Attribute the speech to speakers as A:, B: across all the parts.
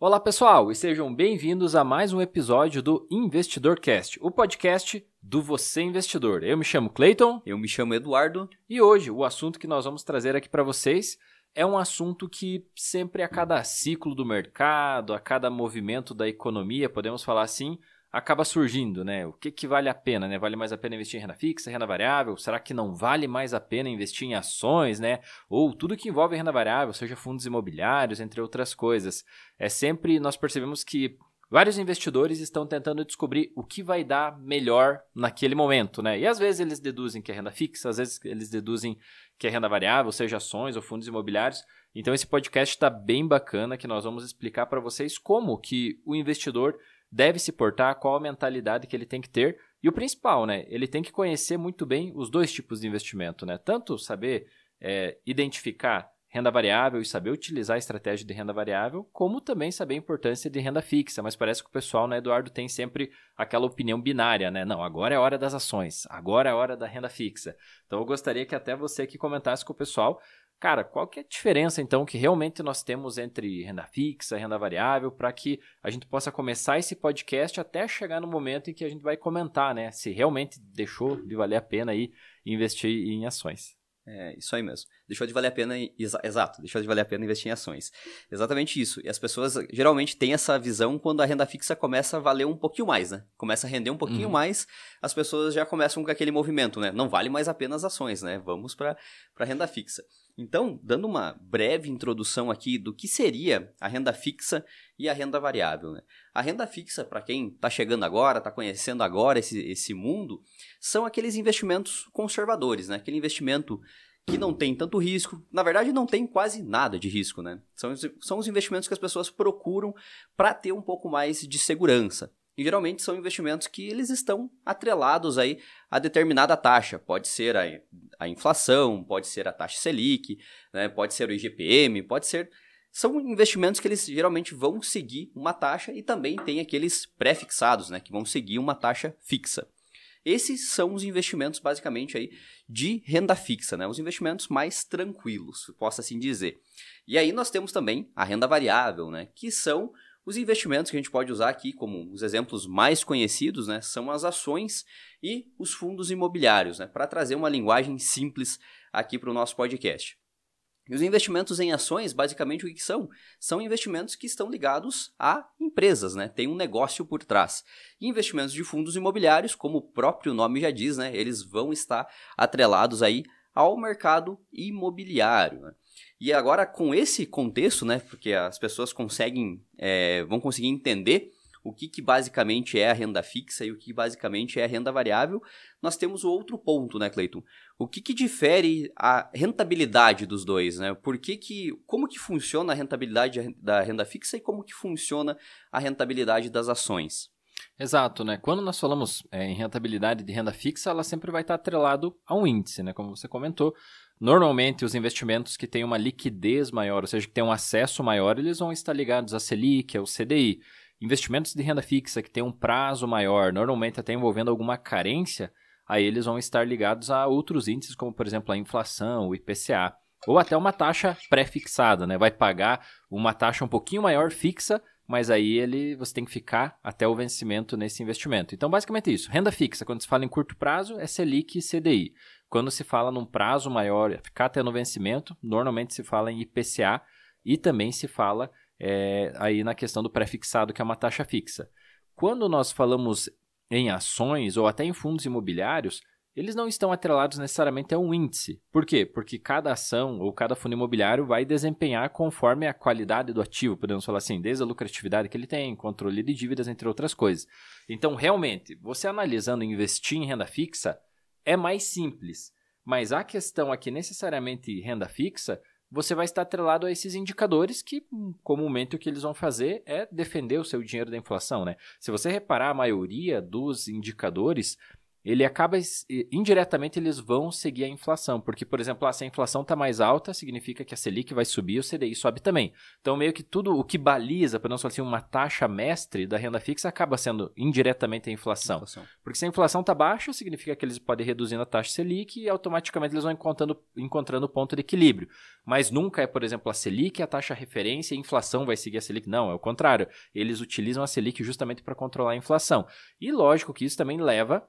A: Olá pessoal e sejam bem-vindos a mais um episódio do Investidor Cast, o podcast do Você Investidor. Eu me chamo Clayton.
B: Eu me chamo Eduardo.
A: E hoje o assunto que nós vamos trazer aqui para vocês é um assunto que sempre a cada ciclo do mercado, a cada movimento da economia, podemos falar assim, acaba surgindo, né? O que, que vale a pena, né? Vale mais a pena investir em renda fixa, renda variável? Será que não vale mais a pena investir em ações, né? Ou tudo que envolve renda variável, seja fundos imobiliários, entre outras coisas. É sempre nós percebemos que vários investidores estão tentando descobrir o que vai dar melhor naquele momento, né? E às vezes eles deduzem que é renda fixa, às vezes eles deduzem que é renda variável, seja ações ou fundos imobiliários. Então esse podcast está bem bacana, que nós vamos explicar para vocês como que o investidor deve se portar, qual a mentalidade que ele tem que ter. E o principal, né? Ele tem que conhecer muito bem os dois tipos de investimento, né? Tanto saber é, identificar renda variável e saber utilizar a estratégia de renda variável, como também saber a importância de renda fixa. Mas parece que o pessoal, né, Eduardo, tem sempre aquela opinião binária, né? Não, agora é hora das ações, agora é hora da renda fixa. Então eu gostaria que até você que comentasse com o pessoal Cara, qual que é a diferença então que realmente nós temos entre renda fixa e renda variável para que a gente possa começar esse podcast até chegar no momento em que a gente vai comentar, né, se realmente deixou de valer a pena aí investir em ações.
B: É, isso aí mesmo. Deixou de valer a pena, exa exato, deixou de valer a pena investir em ações. Exatamente isso. E as pessoas geralmente têm essa visão quando a renda fixa começa a valer um pouquinho mais, né? Começa a render um pouquinho uhum. mais, as pessoas já começam com aquele movimento, né? Não vale mais a pena as ações, né? Vamos para a renda fixa. Então, dando uma breve introdução aqui do que seria a renda fixa e a renda variável. Né? A renda fixa, para quem está chegando agora, está conhecendo agora esse, esse mundo, são aqueles investimentos conservadores, né? aquele investimento que não tem tanto risco, na verdade não tem quase nada de risco, né? São, são os investimentos que as pessoas procuram para ter um pouco mais de segurança. E geralmente são investimentos que eles estão atrelados aí a determinada taxa. Pode ser a, a inflação, pode ser a taxa Selic, né? pode ser o IGPM, pode ser. São investimentos que eles geralmente vão seguir uma taxa e também tem aqueles pré-fixados, né? Que vão seguir uma taxa fixa. Esses são os investimentos, basicamente, aí, de renda fixa, né? Os investimentos mais tranquilos, posso assim dizer. E aí nós temos também a renda variável, né? Que são os investimentos que a gente pode usar aqui, como os exemplos mais conhecidos, né, são as ações e os fundos imobiliários, né, para trazer uma linguagem simples aqui para o nosso podcast. E os investimentos em ações, basicamente, o que são? São investimentos que estão ligados a empresas, né? Tem um negócio por trás. E investimentos de fundos imobiliários, como o próprio nome já diz, né? Eles vão estar atrelados aí ao mercado imobiliário. Né? E agora, com esse contexto, né, porque as pessoas conseguem, é, vão conseguir entender o que, que basicamente é a renda fixa e o que basicamente é a renda variável, nós temos o outro ponto, né, Cleiton? O que, que difere a rentabilidade dos dois, né? Por que que, como que funciona a rentabilidade da renda fixa e como que funciona a rentabilidade das ações?
A: Exato, né? Quando nós falamos é, em rentabilidade de renda fixa, ela sempre vai estar atrelado a um índice, né? Como você comentou, Normalmente, os investimentos que têm uma liquidez maior, ou seja, que têm um acesso maior, eles vão estar ligados à Selic, ao CDI. Investimentos de renda fixa que têm um prazo maior, normalmente até envolvendo alguma carência, aí eles vão estar ligados a outros índices, como por exemplo a inflação, o IPCA, ou até uma taxa pré-fixada, né? Vai pagar uma taxa um pouquinho maior fixa, mas aí ele você tem que ficar até o vencimento nesse investimento. Então, basicamente é isso. Renda fixa, quando se fala em curto prazo, é Selic e CDI. Quando se fala num prazo maior, ficar até no vencimento, normalmente se fala em IPCA e também se fala é, aí na questão do pré-fixado, que é uma taxa fixa. Quando nós falamos em ações ou até em fundos imobiliários, eles não estão atrelados necessariamente a um índice. Por quê? Porque cada ação ou cada fundo imobiliário vai desempenhar conforme a qualidade do ativo, podemos falar assim, desde a lucratividade que ele tem, controle de dívidas, entre outras coisas. Então, realmente, você analisando investir em renda fixa, é mais simples. Mas a questão aqui, necessariamente renda fixa, você vai estar atrelado a esses indicadores que, comumente, o que eles vão fazer é defender o seu dinheiro da inflação. Né? Se você reparar, a maioria dos indicadores ele acaba indiretamente eles vão seguir a inflação, porque por exemplo, ah, se a inflação está mais alta, significa que a Selic vai subir, o CDI sobe também. Então meio que tudo o que baliza, por não falar assim, uma taxa mestre da renda fixa acaba sendo indiretamente a inflação. inflação. Porque se a inflação está baixa, significa que eles podem reduzindo a taxa Selic e automaticamente eles vão encontrando encontrando o ponto de equilíbrio. Mas nunca é, por exemplo, a Selic a taxa referência e a inflação vai seguir a Selic. Não, é o contrário. Eles utilizam a Selic justamente para controlar a inflação. E lógico que isso também leva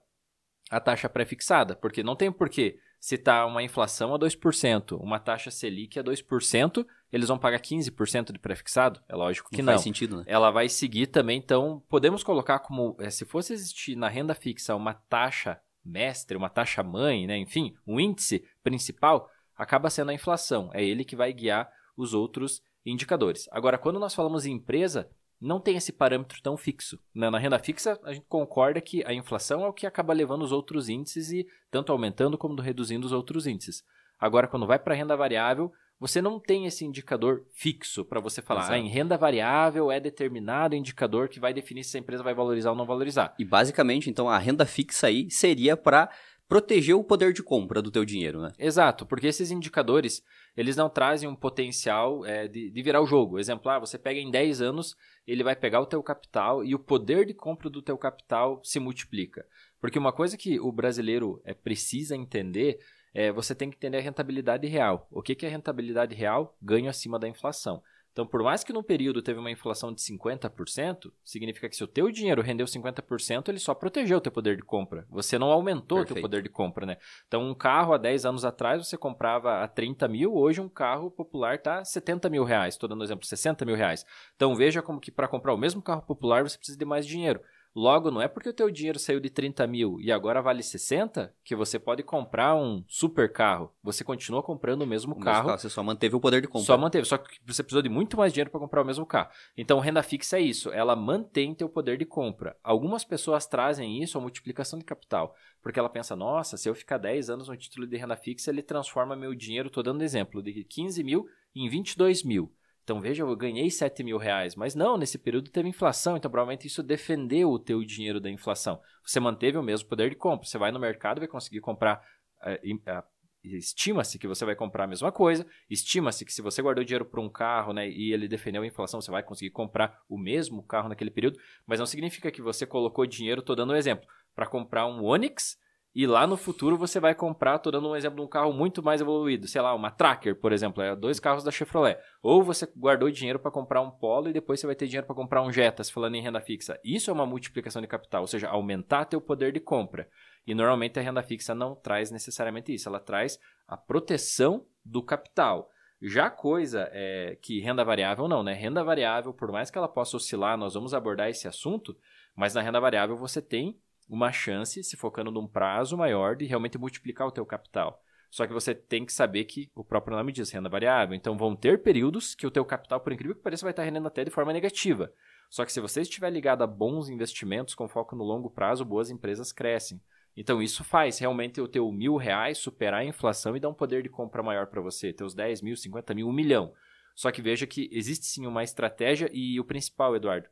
A: a taxa pré-fixada, porque não tem porquê se está uma inflação a 2%, uma taxa Selic a 2%, eles vão pagar 15% de pré-fixado? É lógico que não. não.
B: Faz sentido, né?
A: Ela vai seguir também, então podemos colocar como, é, se fosse existir na renda fixa uma taxa mestre, uma taxa mãe, né? enfim, um índice principal, acaba sendo a inflação. É ele que vai guiar os outros indicadores. Agora, quando nós falamos em empresa, não tem esse parâmetro tão fixo. Né? Na renda fixa, a gente concorda que a inflação é o que acaba levando os outros índices e tanto aumentando como reduzindo os outros índices. Agora, quando vai para a renda variável, você não tem esse indicador fixo para você falar. Ah, em renda variável é determinado indicador que vai definir se a empresa vai valorizar ou não valorizar.
B: E basicamente, então, a renda fixa aí seria para proteger o poder de compra do teu dinheiro, né?
A: Exato, porque esses indicadores, eles não trazem um potencial é, de, de, virar o jogo. Exemplar, ah, você pega em 10 anos, ele vai pegar o teu capital e o poder de compra do teu capital se multiplica. Porque uma coisa que o brasileiro é, precisa entender é você tem que entender a rentabilidade real. O que, que é rentabilidade real? Ganho acima da inflação. Então, por mais que no período teve uma inflação de 50%, significa que se o teu dinheiro rendeu 50%, ele só protegeu o teu poder de compra. Você não aumentou o teu poder de compra, né? Então, um carro há 10 anos atrás você comprava a 30 mil, hoje um carro popular está 70 mil reais. Estou dando um exemplo, 60 mil reais. Então, veja como que para comprar o mesmo carro popular você precisa de mais dinheiro. Logo, não é porque o teu dinheiro saiu de 30 mil e agora vale 60 que você pode comprar um super carro. Você continua comprando o mesmo o carro. Mesmo.
B: Você só manteve o poder de compra.
A: Só manteve, só que você precisou de muito mais dinheiro para comprar o mesmo carro. Então, renda fixa é isso, ela mantém teu poder de compra. Algumas pessoas trazem isso a multiplicação de capital, porque ela pensa, nossa, se eu ficar 10 anos no título de renda fixa, ele transforma meu dinheiro, estou dando exemplo, de 15 mil em 22 mil. Então veja, eu ganhei 7 mil reais, mas não, nesse período teve inflação, então provavelmente isso defendeu o teu dinheiro da inflação. Você manteve o mesmo poder de compra. Você vai no mercado vai conseguir comprar. Uh, estima-se que você vai comprar a mesma coisa, estima-se que se você guardou dinheiro para um carro né, e ele defendeu a inflação, você vai conseguir comprar o mesmo carro naquele período, mas não significa que você colocou dinheiro, estou dando um exemplo, para comprar um Onix e lá no futuro você vai comprar, estou dando um exemplo de um carro muito mais evoluído, sei lá, uma Tracker, por exemplo, é dois carros da Chevrolet. Ou você guardou dinheiro para comprar um Polo e depois você vai ter dinheiro para comprar um Jetta, se falando em renda fixa. Isso é uma multiplicação de capital, ou seja, aumentar teu poder de compra. E normalmente a renda fixa não traz necessariamente isso, ela traz a proteção do capital. Já coisa é que renda variável não, né? Renda variável, por mais que ela possa oscilar, nós vamos abordar esse assunto, mas na renda variável você tem uma chance, se focando num prazo maior, de realmente multiplicar o teu capital. Só que você tem que saber que o próprio nome diz renda variável. Então vão ter períodos que o teu capital, por incrível que pareça, vai estar rendendo até de forma negativa. Só que se você estiver ligado a bons investimentos com foco no longo prazo, boas empresas crescem. Então isso faz realmente o teu mil reais superar a inflação e dar um poder de compra maior para você, teus 10 mil, 50 mil, um milhão. Só que veja que existe sim uma estratégia e o principal, Eduardo,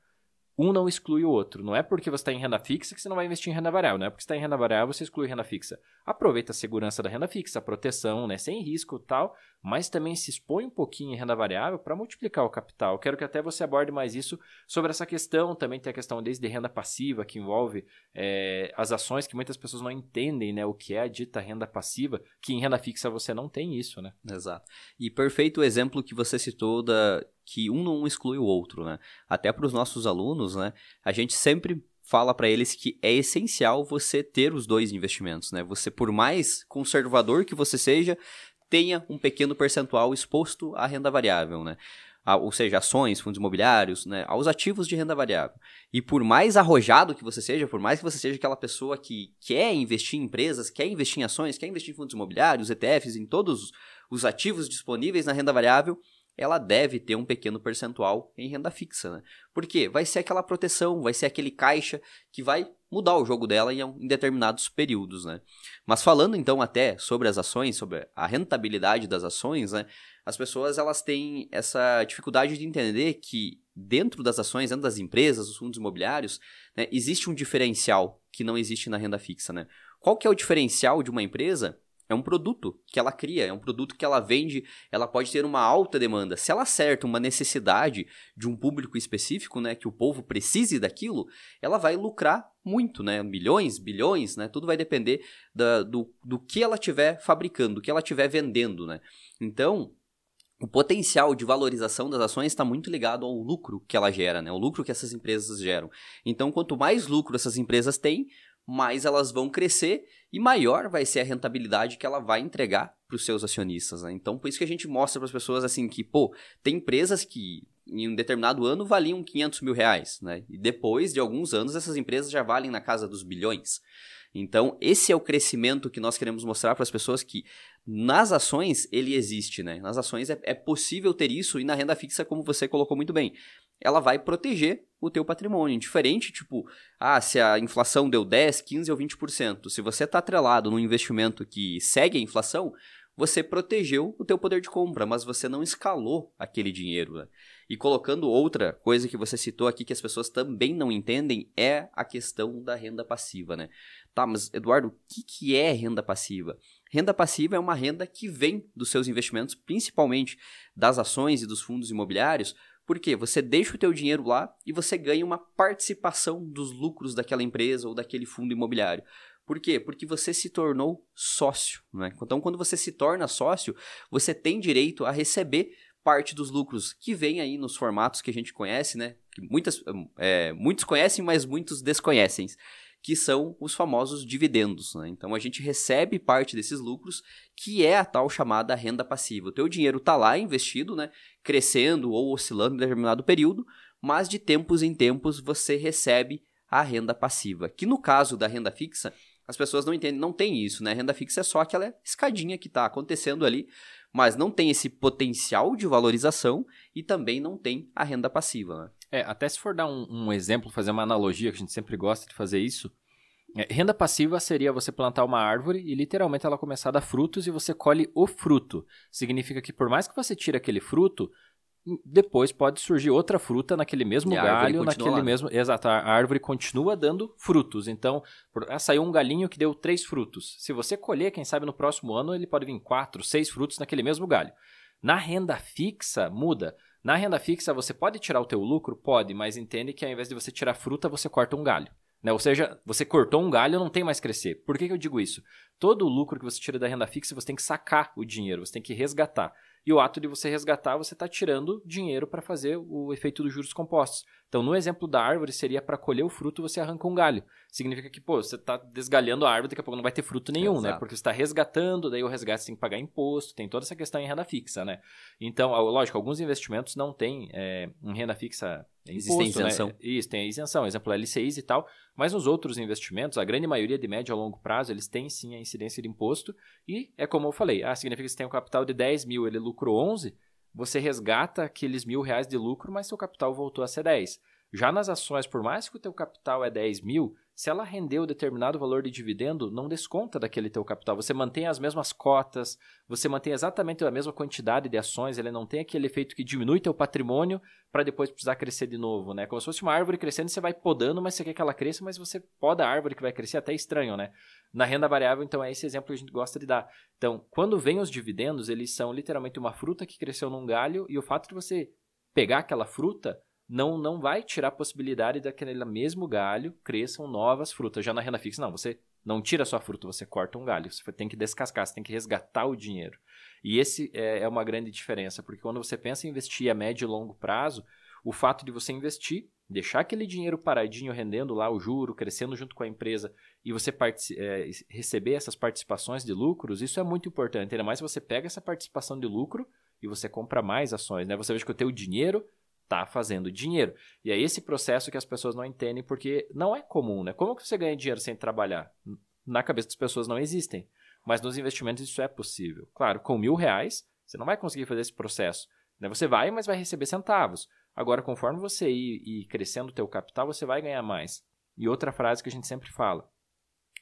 A: um não exclui o outro. Não é porque você está em renda fixa que você não vai investir em renda variável. Não é porque você está em renda variável você exclui renda fixa. Aproveita a segurança da renda fixa, a proteção, né, sem risco tal, mas também se expõe um pouquinho em renda variável para multiplicar o capital. Quero que até você aborde mais isso sobre essa questão. Também tem a questão desde renda passiva, que envolve é, as ações que muitas pessoas não entendem né, o que é a dita renda passiva, que em renda fixa você não tem isso. Né?
B: Exato. E perfeito o exemplo que você citou da que um não exclui o outro, né? Até para os nossos alunos, né? A gente sempre fala para eles que é essencial você ter os dois investimentos, né? Você, por mais conservador que você seja, tenha um pequeno percentual exposto à renda variável, né? ou seja, ações, fundos imobiliários, né, aos ativos de renda variável. E por mais arrojado que você seja, por mais que você seja aquela pessoa que quer investir em empresas, quer investir em ações, quer investir em fundos imobiliários, ETFs, em todos os ativos disponíveis na renda variável, ela deve ter um pequeno percentual em renda fixa, né? Porque vai ser aquela proteção, vai ser aquele caixa que vai mudar o jogo dela em, determinados períodos, né? Mas falando então até sobre as ações, sobre a rentabilidade das ações, né? As pessoas elas têm essa dificuldade de entender que dentro das ações, dentro das empresas, dos fundos imobiliários, né, existe um diferencial que não existe na renda fixa, né? Qual que é o diferencial de uma empresa? É um produto que ela cria, é um produto que ela vende, ela pode ter uma alta demanda. Se ela acerta uma necessidade de um público específico, né, que o povo precise daquilo, ela vai lucrar muito, né? Milhões, bilhões, né? Tudo vai depender da, do, do que ela estiver fabricando, do que ela estiver vendendo, né? Então, o potencial de valorização das ações está muito ligado ao lucro que ela gera, né? O lucro que essas empresas geram. Então, quanto mais lucro essas empresas têm, mais elas vão crescer e maior vai ser a rentabilidade que ela vai entregar para os seus acionistas. Né? Então, por isso que a gente mostra para as pessoas assim que, pô, tem empresas que em um determinado ano valiam 500 mil reais, né? E depois de alguns anos essas empresas já valem na casa dos bilhões. Então, esse é o crescimento que nós queremos mostrar para as pessoas que nas ações ele existe, né? Nas ações é, é possível ter isso e na renda fixa, como você colocou muito bem, ela vai proteger o teu patrimônio. Diferente, tipo, ah, se a inflação deu 10, 15 ou 20%, se você está atrelado num investimento que segue a inflação, você protegeu o teu poder de compra, mas você não escalou aquele dinheiro. Né? E colocando outra coisa que você citou aqui que as pessoas também não entendem é a questão da renda passiva, né? Tá, mas Eduardo, o que, que é renda passiva? Renda passiva é uma renda que vem dos seus investimentos, principalmente das ações e dos fundos imobiliários, porque você deixa o teu dinheiro lá e você ganha uma participação dos lucros daquela empresa ou daquele fundo imobiliário. Por quê? Porque você se tornou sócio. Né? Então, quando você se torna sócio, você tem direito a receber parte dos lucros que vem aí nos formatos que a gente conhece, né? Que muitas, é, muitos conhecem, mas muitos desconhecem que são os famosos dividendos. Né? Então a gente recebe parte desses lucros, que é a tal chamada renda passiva. O teu dinheiro está lá investido, né? crescendo ou oscilando em determinado período, mas de tempos em tempos você recebe a renda passiva. Que no caso da renda fixa, as pessoas não entendem, não tem isso, né? A renda fixa é só aquela escadinha que está acontecendo ali, mas não tem esse potencial de valorização e também não tem a renda passiva. Né?
A: É, até se for dar um, um, exemplo, fazer uma analogia, que a gente sempre gosta de fazer isso. É, renda passiva seria você plantar uma árvore e literalmente ela começar a dar frutos e você colhe o fruto. Significa que por mais que você tire aquele fruto, depois pode surgir outra fruta naquele mesmo e galho, naquele lá. mesmo. Exato, a árvore continua dando frutos. Então, ah, saiu um galinho que deu três frutos. Se você colher, quem sabe no próximo ano ele pode vir quatro, seis frutos naquele mesmo galho. Na renda fixa, muda. Na renda fixa, você pode tirar o teu lucro? Pode, mas entende que ao invés de você tirar fruta, você corta um galho. Né? Ou seja, você cortou um galho, não tem mais crescer. Por que, que eu digo isso? Todo o lucro que você tira da renda fixa, você tem que sacar o dinheiro, você tem que resgatar. E o ato de você resgatar, você está tirando dinheiro para fazer o efeito dos juros compostos. Então, no exemplo da árvore, seria para colher o fruto, você arranca um galho. Significa que, pô, você está desgalhando a árvore, daqui a pouco não vai ter fruto nenhum, né? Exato. né? Porque você está resgatando, daí o resgate você tem que pagar imposto, tem toda essa questão em renda fixa, né? Então, lógico, alguns investimentos não têm é, em renda fixa
B: Existe
A: né?
B: isenção.
A: Né? Isso, tem a isenção, exemplo, LCIs e tal. Mas nos outros investimentos, a grande maioria de médio a longo prazo, eles têm sim a incidência de imposto. E é como eu falei, ah, significa que você tem um capital de 10 mil, ele lucrou 11, você resgata aqueles mil reais de lucro, mas seu capital voltou a ser 10. Já nas ações, por mais que o teu capital é 10 mil, se ela rendeu determinado valor de dividendo, não desconta daquele teu capital. Você mantém as mesmas cotas, você mantém exatamente a mesma quantidade de ações, ele não tem aquele efeito que diminui teu patrimônio para depois precisar crescer de novo, né? Como se fosse uma árvore crescendo, você vai podando, mas você quer que ela cresça, mas você poda a árvore que vai crescer, até estranho, né? Na renda variável, então, é esse exemplo que a gente gosta de dar. Então, quando vem os dividendos, eles são literalmente uma fruta que cresceu num galho e o fato de você pegar aquela fruta não, não vai tirar a possibilidade daquele mesmo galho cresçam novas frutas. Já na renda fixa, não, você não tira só a fruta, você corta um galho. Você tem que descascar, você tem que resgatar o dinheiro. E esse é, é uma grande diferença, porque quando você pensa em investir a médio e longo prazo, o fato de você investir, deixar aquele dinheiro paradinho rendendo lá o juro, crescendo junto com a empresa e você é, receber essas participações de lucros, isso é muito importante. Ainda mais se você pega essa participação de lucro e você compra mais ações, né? Você vê que o teu dinheiro está fazendo dinheiro. E é esse processo que as pessoas não entendem porque não é comum, né? Como que você ganha dinheiro sem trabalhar? Na cabeça das pessoas não existem. Mas nos investimentos isso é possível. Claro, com mil reais, você não vai conseguir fazer esse processo. Né? Você vai, mas vai receber centavos. Agora, conforme você ir, ir crescendo o teu capital, você vai ganhar mais. E outra frase que a gente sempre fala.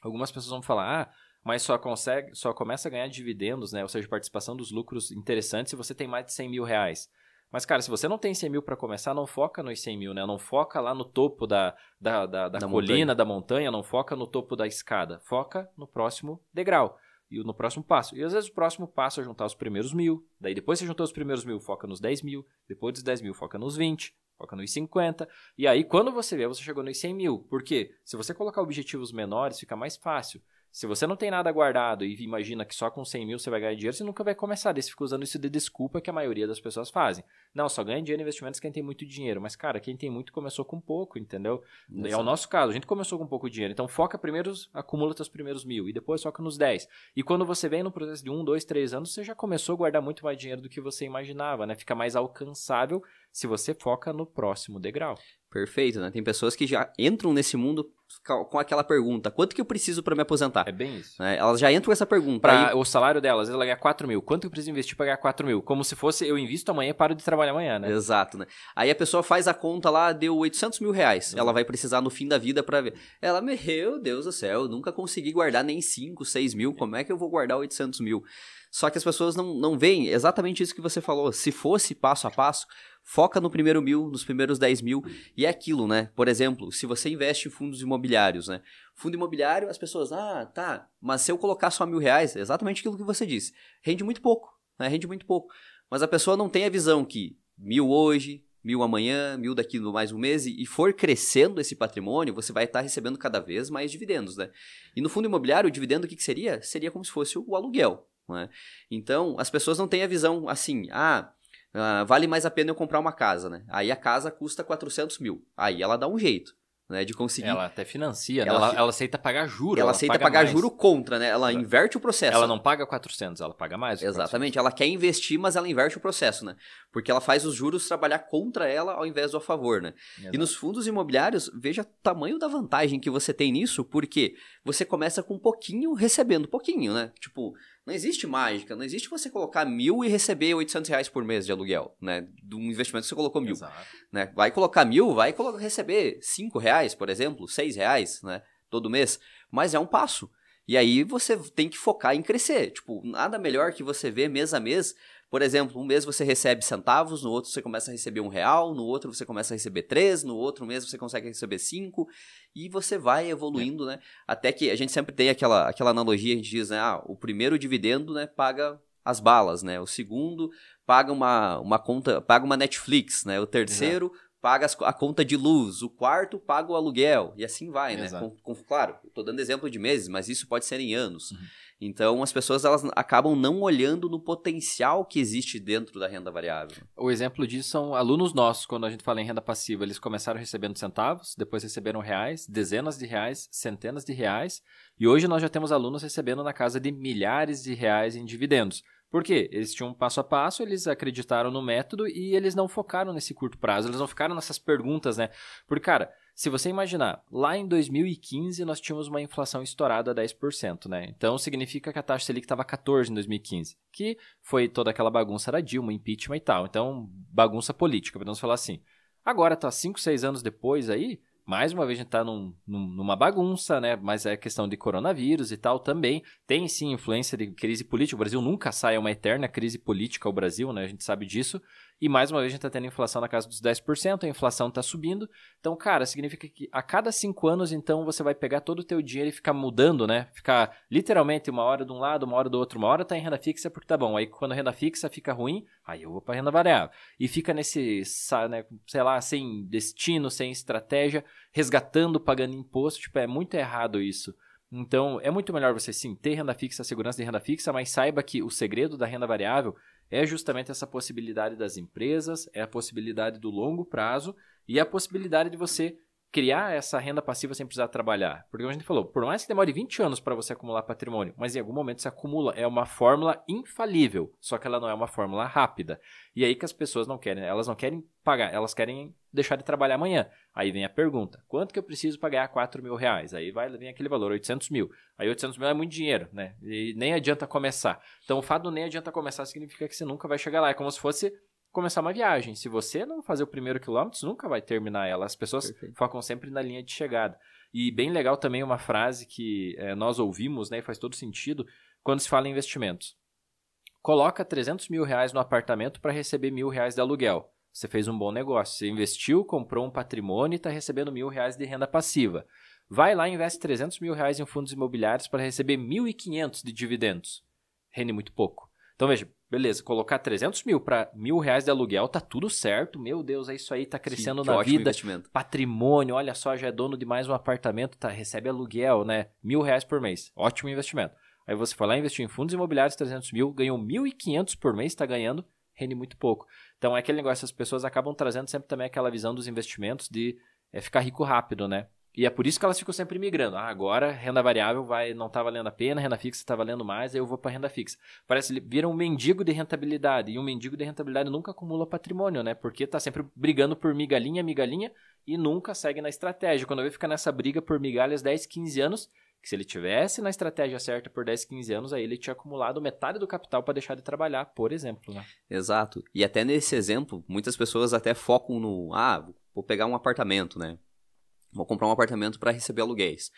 A: Algumas pessoas vão falar, ah, mas só consegue, só começa a ganhar dividendos, né? Ou seja, participação dos lucros interessantes se você tem mais de 100 mil reais. Mas, cara, se você não tem 100 mil para começar, não foca nos 100 mil, né? Não foca lá no topo da, da, da, da, da colina, montanha. da montanha, não foca no topo da escada. Foca no próximo degrau e no próximo passo. E às vezes o próximo passo é juntar os primeiros mil. Daí depois você juntou os primeiros mil, foca nos 10 mil. Depois dos 10 mil, foca nos 20. Foca nos 50. E aí, quando você vê, você chegou nos 100 mil. Por quê? Se você colocar objetivos menores, fica mais fácil. Se você não tem nada guardado e imagina que só com 100 mil você vai ganhar dinheiro, você nunca vai começar. Daí você fica usando isso de desculpa que a maioria das pessoas fazem. Não, só ganha dinheiro em investimentos quem tem muito dinheiro. Mas, cara, quem tem muito começou com pouco, entendeu? Exato. É o nosso caso. A gente começou com pouco dinheiro. Então, foca primeiro, acumula seus primeiros mil e depois foca nos 10. E quando você vem no processo de um, dois, três anos, você já começou a guardar muito mais dinheiro do que você imaginava, né? Fica mais alcançável se você foca no próximo degrau.
B: Perfeito, né? Tem pessoas que já entram nesse mundo com aquela pergunta: quanto que eu preciso para me aposentar?
A: É bem isso.
B: Né? Elas já entram com essa pergunta.
A: Pra aí... O salário delas, ela ganha 4 mil. Quanto eu preciso investir para ganhar 4 mil? Como se fosse eu invisto amanhã e paro de trabalhar amanhã, né?
B: Exato, né? Aí a pessoa faz a conta lá, deu 800 mil reais. Uhum. Ela vai precisar no fim da vida para ver. Ela, meu Deus do céu, eu nunca consegui guardar nem 5, 6 mil. Como é que eu vou guardar 800 mil? Só que as pessoas não, não veem exatamente isso que você falou. Se fosse passo a passo, foca no primeiro mil, nos primeiros 10 mil, e é aquilo, né? Por exemplo, se você investe em fundos imobiliários, né? Fundo imobiliário, as pessoas, ah, tá, mas se eu colocar só mil reais, é exatamente aquilo que você disse, rende muito pouco, né? Rende muito pouco. Mas a pessoa não tem a visão que mil hoje, mil amanhã, mil daqui mais um mês, e for crescendo esse patrimônio, você vai estar recebendo cada vez mais dividendos, né? E no fundo imobiliário, o dividendo, o que, que seria? Seria como se fosse o aluguel, né? Então, as pessoas não têm a visão assim, ah, uh, vale mais a pena eu comprar uma casa, né? Aí a casa custa 400 mil. Aí ela dá um jeito. Né, de conseguir.
A: Ela até financia, né? ela, ela, aceita pagar juro.
B: Ela, ela aceita paga pagar mais. juro contra, né? Ela, ela inverte o processo.
A: Ela não paga 400, ela paga mais.
B: Exatamente, ela quer investir, mas ela inverte o processo, né? Porque ela faz os juros trabalhar contra ela ao invés do a favor, né? Exato. E nos fundos imobiliários, veja o tamanho da vantagem que você tem nisso, porque você começa com um pouquinho recebendo pouquinho, né? Tipo, não existe mágica, não existe você colocar mil e receber 800 reais por mês de aluguel, né? De um investimento que você colocou mil. Exato. Né? Vai colocar mil, vai receber cinco reais, por exemplo, seis reais, né? Todo mês. Mas é um passo. E aí você tem que focar em crescer. Tipo, nada melhor que você ver mês a mês por exemplo, um mês você recebe centavos, no outro você começa a receber um real, no outro você começa a receber três, no outro mês você consegue receber cinco, e você vai evoluindo, é. né? Até que a gente sempre tem aquela, aquela analogia, a gente diz, né? Ah, o primeiro dividendo, né, paga as balas, né? O segundo paga uma, uma conta, paga uma Netflix, né? O terceiro Exato. paga a conta de luz, o quarto paga o aluguel, e assim vai, né? Com, com, claro, estou dando exemplo de meses, mas isso pode ser em anos. Uhum. Então, as pessoas elas acabam não olhando no potencial que existe dentro da renda variável.
A: O exemplo disso são alunos nossos, quando a gente fala em renda passiva, eles começaram recebendo centavos, depois receberam reais, dezenas de reais, centenas de reais, e hoje nós já temos alunos recebendo na casa de milhares de reais em dividendos. Por quê? Eles tinham um passo a passo, eles acreditaram no método e eles não focaram nesse curto prazo, eles não ficaram nessas perguntas, né? Porque, cara, se você imaginar, lá em 2015 nós tínhamos uma inflação estourada a 10%, né? Então significa que a taxa Selic estava 14 em 2015, que foi toda aquela bagunça da Dilma, impeachment e tal. Então, bagunça política, podemos falar assim. Agora tá 5, 6 anos depois aí, mais uma vez a gente está num, num, numa bagunça, né? Mas é questão de coronavírus e tal também. Tem sim influência de crise política. O Brasil nunca sai uma eterna crise política, o Brasil, né? A gente sabe disso. E mais uma vez a gente está tendo inflação na casa dos 10%, a inflação está subindo. Então, cara, significa que a cada cinco anos, então, você vai pegar todo o teu dinheiro e ficar mudando, né? Ficar literalmente uma hora de um lado, uma hora do outro. Uma hora tá em renda fixa porque tá bom. Aí quando a renda fixa fica ruim, aí eu vou para renda variável. E fica nesse, né, sei lá, sem destino, sem estratégia, resgatando, pagando imposto. Tipo, é muito errado isso. Então, é muito melhor você sim ter renda fixa, segurança de renda fixa, mas saiba que o segredo da renda variável é justamente essa possibilidade das empresas, é a possibilidade do longo prazo e a possibilidade de você criar essa renda passiva sem precisar trabalhar. Porque como a gente falou, por mais que demore 20 anos para você acumular patrimônio, mas em algum momento você acumula, é uma fórmula infalível, só que ela não é uma fórmula rápida. E aí que as pessoas não querem, elas não querem pagar, elas querem deixar de trabalhar amanhã. Aí vem a pergunta, quanto que eu preciso para ganhar 4 mil reais? Aí vai, vem aquele valor, 800 mil. Aí 800 mil é muito dinheiro, né? E nem adianta começar. Então o fato nem adianta começar significa que você nunca vai chegar lá. É como se fosse começar uma viagem. Se você não fazer o primeiro quilômetro, nunca vai terminar ela. As pessoas Perfeito. focam sempre na linha de chegada. E bem legal também uma frase que é, nós ouvimos, né, e faz todo sentido, quando se fala em investimentos. coloca 300 mil reais no apartamento para receber mil reais de aluguel. Você fez um bom negócio. Você investiu, comprou um patrimônio e está recebendo mil reais de renda passiva. Vai lá e investe 300 mil reais em fundos imobiliários para receber 1.500 de dividendos. Rende muito pouco. Então veja, beleza, colocar 300 mil para mil reais de aluguel, tá tudo certo. Meu Deus, é isso aí, tá crescendo Sim, na vida. Patrimônio, olha só, já é dono de mais um apartamento, tá, recebe aluguel, né? Mil reais por mês. Ótimo investimento. Aí você foi lá investir em fundos imobiliários 300 mil, ganhou 1.500 por mês, está ganhando, rende muito pouco. Então é aquele negócio, as pessoas acabam trazendo sempre também aquela visão dos investimentos de é, ficar rico rápido, né? E é por isso que elas ficam sempre migrando. Ah, agora renda variável vai não está valendo a pena, renda fixa está valendo mais, aí eu vou para renda fixa. Parece vira um mendigo de rentabilidade. E um mendigo de rentabilidade nunca acumula patrimônio, né? Porque está sempre brigando por migalhinha, migalhinha e nunca segue na estratégia. Quando eu fica nessa briga por migalhas 10, 15 anos, que se ele tivesse na estratégia certa por 10, 15 anos, aí ele tinha acumulado metade do capital para deixar de trabalhar, por exemplo. Né?
B: Exato. E até nesse exemplo, muitas pessoas até focam no, ah, vou pegar um apartamento, né? Vou comprar um apartamento para receber aluguéis.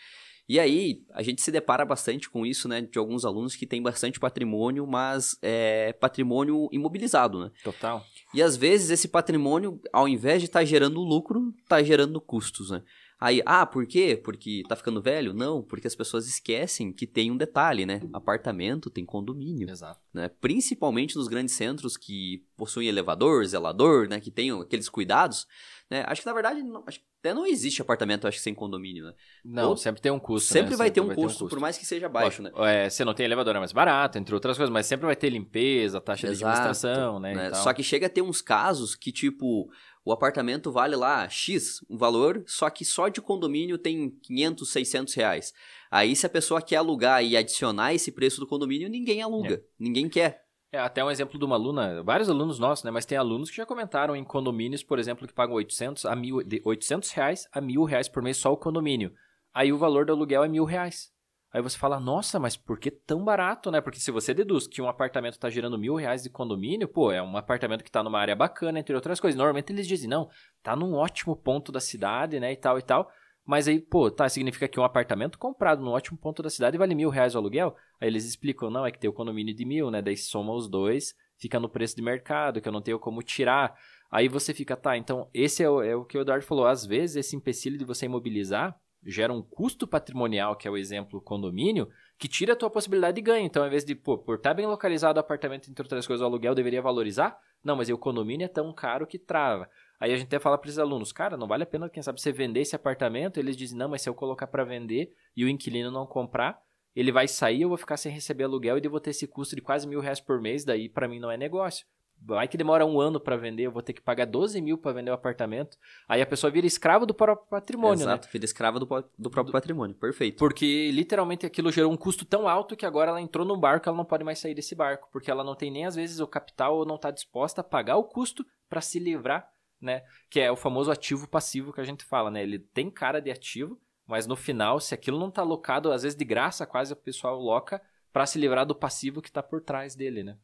B: E aí, a gente se depara bastante com isso, né? De alguns alunos que têm bastante patrimônio, mas é patrimônio imobilizado, né?
A: Total.
B: E às vezes esse patrimônio, ao invés de estar tá gerando lucro, está gerando custos, né? Aí, ah, por quê? Porque tá ficando velho? Não, porque as pessoas esquecem que tem um detalhe, né? Apartamento tem condomínio.
A: Exato.
B: Né? Principalmente nos grandes centros que possuem elevador, zelador, né? Que tem aqueles cuidados. Né? Acho que na verdade, não, acho que até não existe apartamento, acho que sem condomínio, né?
A: Não, Ou, sempre tem um custo.
B: Sempre,
A: né?
B: vai, sempre ter um, vai custo, ter um custo, por mais que seja baixo,
A: Lógico, né? É, você não tem elevador, é mais barato, entre outras coisas, mas sempre vai ter limpeza, taxa Exato, de administração, né? né?
B: Só que chega a ter uns casos que, tipo, o apartamento vale lá X, um valor, só que só de condomínio tem 500, 600 reais. Aí se a pessoa quer alugar e adicionar esse preço do condomínio, ninguém aluga, é. ninguém quer.
A: É, até um exemplo de uma aluna, vários alunos nossos, né? Mas tem alunos que já comentaram em condomínios, por exemplo, que pagam 800 a mil, de 800 reais a mil reais por mês só o condomínio. Aí o valor do aluguel é mil reais. Aí você fala, nossa, mas por que tão barato, né? Porque se você deduz que um apartamento está gerando mil reais de condomínio, pô, é um apartamento que está numa área bacana, entre outras coisas. Normalmente eles dizem, não, tá num ótimo ponto da cidade, né, e tal e tal. Mas aí, pô, tá, significa que um apartamento comprado num ótimo ponto da cidade vale mil reais o aluguel? Aí eles explicam, não, é que tem o condomínio de mil, né? Daí soma os dois, fica no preço de mercado, que eu não tenho como tirar. Aí você fica, tá, então esse é o, é o que o Eduardo falou. Às vezes, esse empecilho de você imobilizar gera um custo patrimonial, que é o exemplo condomínio, que tira a tua possibilidade de ganho. Então, ao invés de, pô, por estar bem localizado o apartamento, entre outras coisas, o aluguel deveria valorizar, não, mas o condomínio é tão caro que trava. Aí a gente até fala para esses alunos, cara, não vale a pena, quem sabe, você vender esse apartamento, eles dizem, não, mas se eu colocar para vender e o inquilino não comprar, ele vai sair, eu vou ficar sem receber aluguel e devo ter esse custo de quase mil reais por mês, daí para mim não é negócio. Vai que demora um ano para vender, eu vou ter que pagar 12 mil para vender o apartamento. Aí a pessoa vira escrava do próprio patrimônio,
B: Exato,
A: né?
B: vira escrava do, do próprio do, patrimônio, perfeito.
A: Porque literalmente aquilo gerou um custo tão alto que agora ela entrou no barco, ela não pode mais sair desse barco, porque ela não tem nem às vezes o capital ou não está disposta a pagar o custo para se livrar, né? Que é o famoso ativo passivo que a gente fala, né? Ele tem cara de ativo, mas no final, se aquilo não está locado, às vezes de graça, quase o pessoal loca para se livrar do passivo que está por trás dele, né?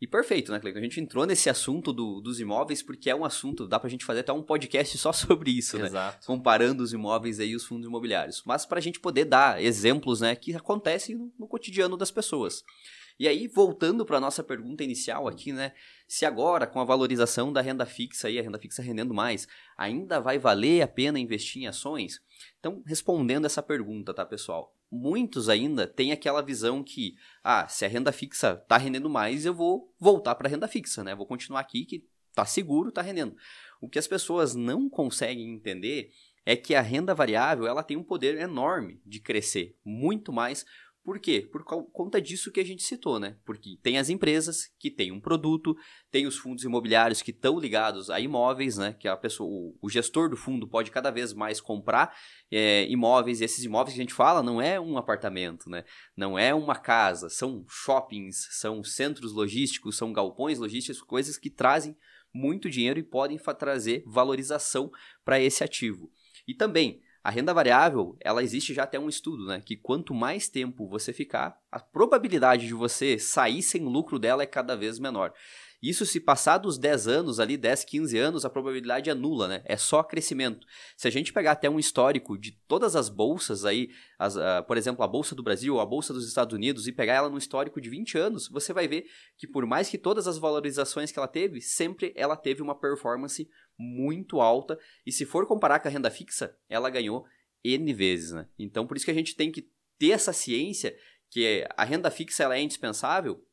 B: E perfeito, né, Cleiton? A gente entrou nesse assunto do, dos imóveis porque é um assunto, dá pra gente fazer até um podcast só sobre isso, né?
A: Exato.
B: Comparando os imóveis aí e os fundos imobiliários. Mas pra gente poder dar exemplos, né, que acontecem no, no cotidiano das pessoas. E aí, voltando para nossa pergunta inicial aqui, né? Se agora, com a valorização da renda fixa e a renda fixa rendendo mais, ainda vai valer a pena investir em ações? Então, respondendo essa pergunta, tá, pessoal? Muitos ainda têm aquela visão que, ah, se a renda fixa está rendendo mais, eu vou voltar para a renda fixa, né? Vou continuar aqui que tá seguro, tá rendendo. O que as pessoas não conseguem entender é que a renda variável ela tem um poder enorme de crescer, muito mais por quê? Por conta disso que a gente citou, né? Porque tem as empresas que têm um produto, tem os fundos imobiliários que estão ligados a imóveis, né? Que a pessoa, o, gestor do fundo pode cada vez mais comprar é, imóveis, e esses imóveis que a gente fala não é um apartamento, né? Não é uma casa, são shoppings, são centros logísticos, são galpões logísticos, coisas que trazem muito dinheiro e podem trazer valorização para esse ativo. E também a renda variável, ela existe já até um estudo, né? Que quanto mais tempo você ficar, a probabilidade de você sair sem lucro dela é cada vez menor. Isso se passar dos 10 anos ali, 10, 15 anos, a probabilidade é nula, né? É só crescimento. Se a gente pegar até um histórico de todas as bolsas aí, as, uh, por exemplo, a Bolsa do Brasil, a Bolsa dos Estados Unidos, e pegar ela no histórico de 20 anos, você vai ver que por mais que todas as valorizações que ela teve, sempre ela teve uma performance muito alta. E se for comparar com a renda fixa, ela ganhou N vezes, né? Então, por isso que a gente tem que ter essa ciência que a renda fixa ela é indispensável,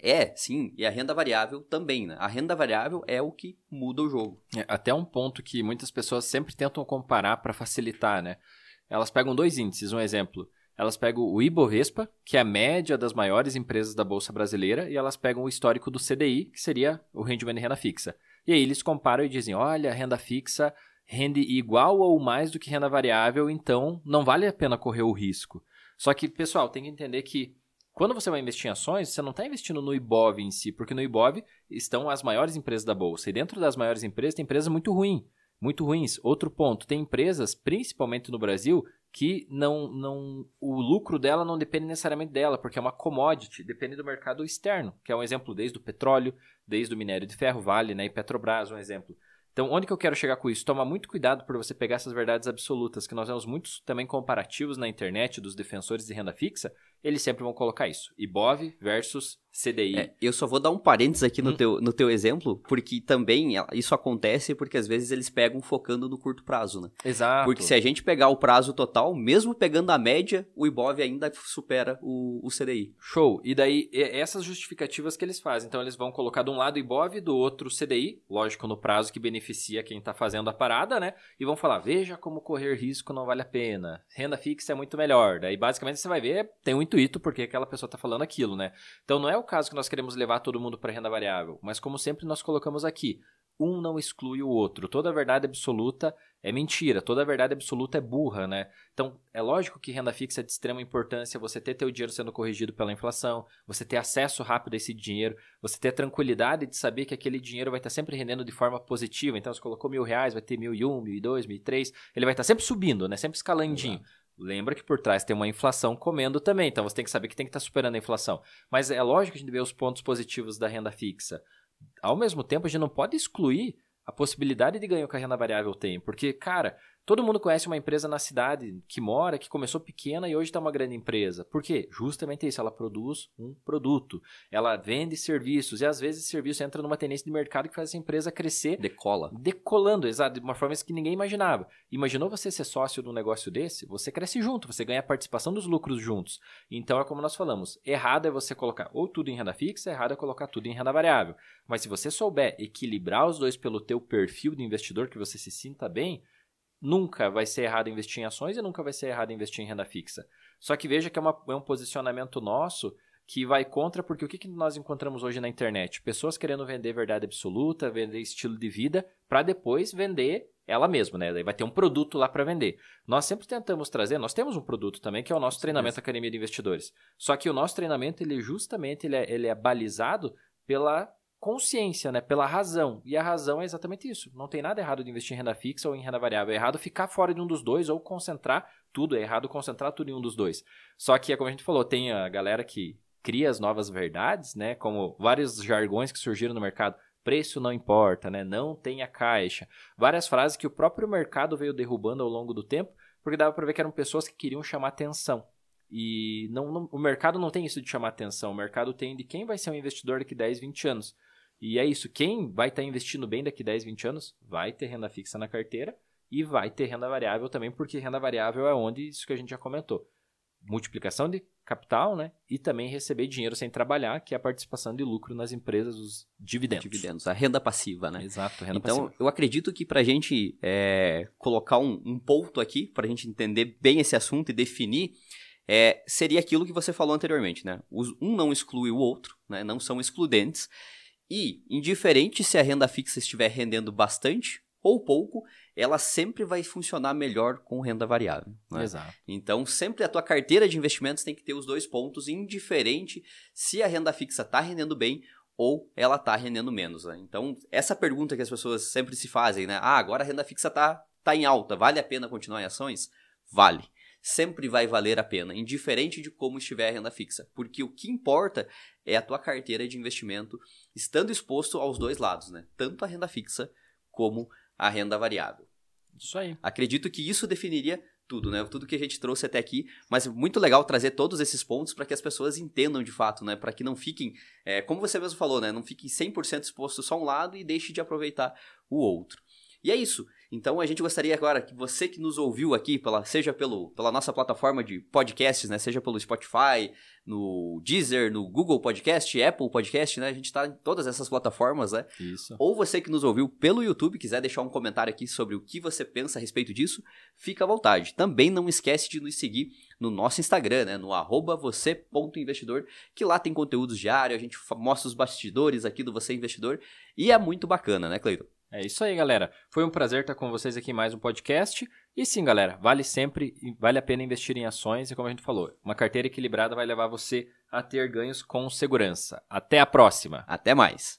B: é, sim, e a renda variável também, né? A renda variável é o que muda o jogo.
A: É, até um ponto que muitas pessoas sempre tentam comparar para facilitar, né? Elas pegam dois índices, um exemplo. Elas pegam o Ibovespa, que é a média das maiores empresas da Bolsa Brasileira, e elas pegam o histórico do CDI, que seria o rendimento de renda fixa. E aí eles comparam e dizem, olha, a renda fixa rende igual ou mais do que renda variável, então não vale a pena correr o risco. Só que, pessoal, tem que entender que quando você vai investir em ações, você não está investindo no IBOV em si, porque no IBOV estão as maiores empresas da bolsa. E dentro das maiores empresas tem empresas muito ruins. Muito ruins. Outro ponto, tem empresas, principalmente no Brasil, que não, não o lucro dela não depende necessariamente dela, porque é uma commodity, depende do mercado externo, que é um exemplo desde o petróleo, desde o minério de ferro, Vale né, e Petrobras, um exemplo. Então, onde que eu quero chegar com isso? Toma muito cuidado por você pegar essas verdades absolutas, que nós vemos muitos também comparativos na internet dos defensores de renda fixa, eles sempre vão colocar isso. IBOV versus CDI.
B: É, eu só vou dar um parênteses aqui no, hum. teu, no teu exemplo, porque também isso acontece porque às vezes eles pegam focando no curto prazo, né?
A: Exato.
B: Porque se a gente pegar o prazo total, mesmo pegando a média, o IBOV ainda supera o, o CDI.
A: Show. E daí, essas justificativas que eles fazem. Então, eles vão colocar de um lado o IBOV, do outro o CDI, lógico, no prazo que beneficia quem está fazendo a parada, né? E vão falar, veja como correr risco não vale a pena. Renda fixa é muito melhor. Daí, basicamente, você vai ver, tem um intuito porque aquela pessoa está falando aquilo, né? Então, não é o caso que nós queremos levar todo mundo para renda variável, mas como sempre nós colocamos aqui, um não exclui o outro. Toda verdade absoluta é mentira, toda verdade absoluta é burra, né? Então, é lógico que renda fixa é de extrema importância você ter teu dinheiro sendo corrigido pela inflação, você ter acesso rápido a esse dinheiro, você ter a tranquilidade de saber que aquele dinheiro vai estar sempre rendendo de forma positiva. Então, você colocou mil reais, vai ter mil e um, mil e dois, mil e três, ele vai estar sempre subindo, né? Sempre escalandinho. Exato. Lembra que por trás tem uma inflação comendo também, então você tem que saber que tem que estar tá superando a inflação. Mas é lógico que a gente vê os pontos positivos da renda fixa. Ao mesmo tempo, a gente não pode excluir a possibilidade de ganho que a renda variável tem, porque, cara, Todo mundo conhece uma empresa na cidade que mora, que começou pequena e hoje está uma grande empresa. Por quê? Justamente isso, ela produz um produto. Ela vende serviços e às vezes esse serviço entra numa tendência de mercado que faz essa empresa crescer.
B: Decola.
A: Decolando, exato, de uma forma que ninguém imaginava. Imaginou você ser sócio de um negócio desse? Você cresce junto, você ganha a participação dos lucros juntos. Então é como nós falamos, errado é você colocar ou tudo em renda fixa, errado é colocar tudo em renda variável. Mas se você souber equilibrar os dois pelo teu perfil de investidor, que você se sinta bem, Nunca vai ser errado investir em ações e nunca vai ser errado investir em renda fixa. Só que veja que é, uma, é um posicionamento nosso que vai contra, porque o que, que nós encontramos hoje na internet? Pessoas querendo vender verdade absoluta, vender estilo de vida, para depois vender ela mesma, né? Daí vai ter um produto lá para vender. Nós sempre tentamos trazer, nós temos um produto também, que é o nosso treinamento Academia de Investidores. Só que o nosso treinamento, ele justamente ele é, ele é balizado pela consciência, né? Pela razão. E a razão é exatamente isso. Não tem nada errado de investir em renda fixa ou em renda variável. É errado ficar fora de um dos dois ou concentrar tudo. É errado concentrar tudo em um dos dois. Só que, como a gente falou, tem a galera que cria as novas verdades, né? Como vários jargões que surgiram no mercado. Preço não importa, né? Não tenha caixa. Várias frases que o próprio mercado veio derrubando ao longo do tempo, porque dava para ver que eram pessoas que queriam chamar atenção. E não, não, o mercado não tem isso de chamar atenção. O mercado tem de quem vai ser um investidor daqui 10, 20 anos. E é isso. Quem vai estar tá investindo bem daqui 10, 20 anos vai ter renda fixa na carteira e vai ter renda variável também, porque renda variável é onde isso que a gente já comentou. Multiplicação de capital, né? E também receber dinheiro sem trabalhar, que é a participação de lucro nas empresas, os dividendos.
B: Dividendos, a renda passiva, né?
A: Exato, renda
B: então,
A: passiva.
B: eu acredito que para a gente é, colocar um, um ponto aqui, para a gente entender bem esse assunto e definir, é, seria aquilo que você falou anteriormente, né? Um não exclui o outro, né? Não são excludentes. E, indiferente se a renda fixa estiver rendendo bastante ou pouco, ela sempre vai funcionar melhor com renda variável. Né?
A: Exato.
B: Então, sempre a tua carteira de investimentos tem que ter os dois pontos, indiferente se a renda fixa está rendendo bem ou ela está rendendo menos. Né? Então, essa pergunta que as pessoas sempre se fazem, né? Ah, agora a renda fixa está tá em alta, vale a pena continuar em ações? Vale. Sempre vai valer a pena, indiferente de como estiver a renda fixa. Porque o que importa é a tua carteira de investimento estando exposto aos dois lados, né? Tanto a renda fixa como a renda variável.
A: Isso aí.
B: Acredito que isso definiria tudo, né? Tudo que a gente trouxe até aqui, mas muito legal trazer todos esses pontos para que as pessoas entendam de fato, né? Para que não fiquem, é, como você mesmo falou, né? Não fiquem 100% exposto só a um lado e deixe de aproveitar o outro. E é isso. Então a gente gostaria agora que você que nos ouviu aqui, pela, seja pelo, pela nossa plataforma de podcasts, né? Seja pelo Spotify, no Deezer, no Google Podcast, Apple Podcast, né? A gente está em todas essas plataformas, né?
A: Isso.
B: Ou você que nos ouviu pelo YouTube, quiser deixar um comentário aqui sobre o que você pensa a respeito disso, fica à vontade. Também não esquece de nos seguir no nosso Instagram, né? No arroba você.investidor, que lá tem conteúdos diários, a gente mostra os bastidores aqui do Você Investidor e é muito bacana, né, Cleiton?
A: É isso aí, galera. Foi um prazer estar com vocês aqui em mais um podcast. E sim, galera, vale sempre, vale a pena investir em ações. E como a gente falou, uma carteira equilibrada vai levar você a ter ganhos com segurança. Até a próxima.
B: Até mais.